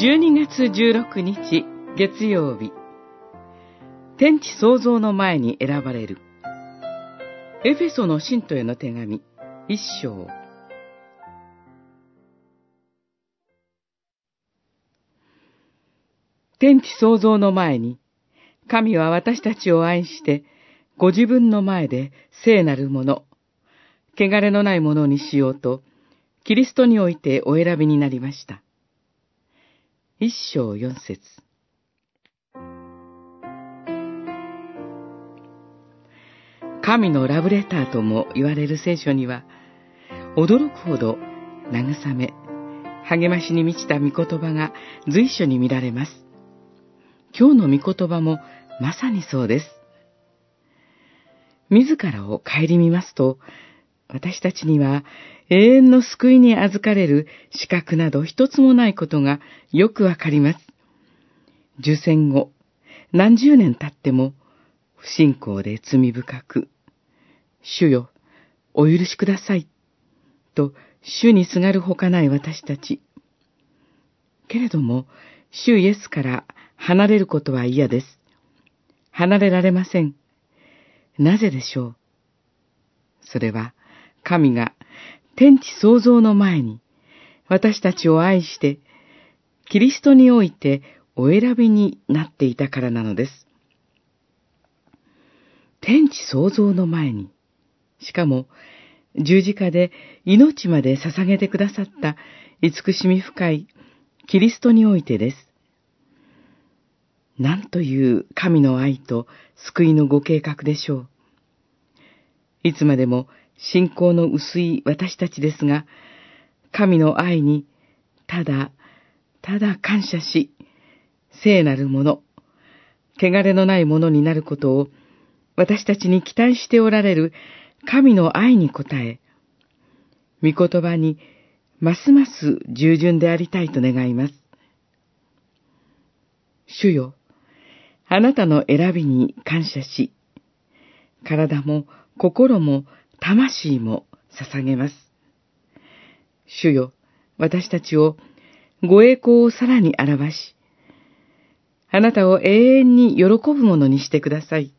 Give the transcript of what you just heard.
12月16日月曜日。天地創造の前に選ばれる。エフェソの信徒への手紙一章。天地創造の前に神は私たちを愛してご自分の前で聖なるもの、汚れのないものにしようとキリストにおいてお選びになりました。一章四節神のラブレターとも言われる聖書には、驚くほど慰め、励ましに満ちた御言葉が随所に見られます。今日の御言葉もまさにそうです。自らを顧みますと、私たちには永遠の救いに預かれる資格など一つもないことがよくわかります。受戦後、何十年経っても、不信仰で罪深く、主よ、お許しください、と主にすがるほかない私たち。けれども、主イエスから離れることは嫌です。離れられません。なぜでしょう？それは、神が天地創造の前に私たちを愛して、キリストにおいてお選びになっていたからなのです。天地創造の前に、しかも十字架で命まで捧げてくださった慈しみ深いキリストにおいてです。なんという神の愛と救いのご計画でしょう。いつまでも信仰の薄い私たちですが、神の愛にただ、ただ感謝し、聖なるもの、汚れのないものになることを私たちに期待しておられる神の愛に応え、御言葉にますます従順でありたいと願います。主よ、あなたの選びに感謝し、体も心も魂も捧げます。主よ、私たちをご栄光をさらに表し、あなたを永遠に喜ぶものにしてください。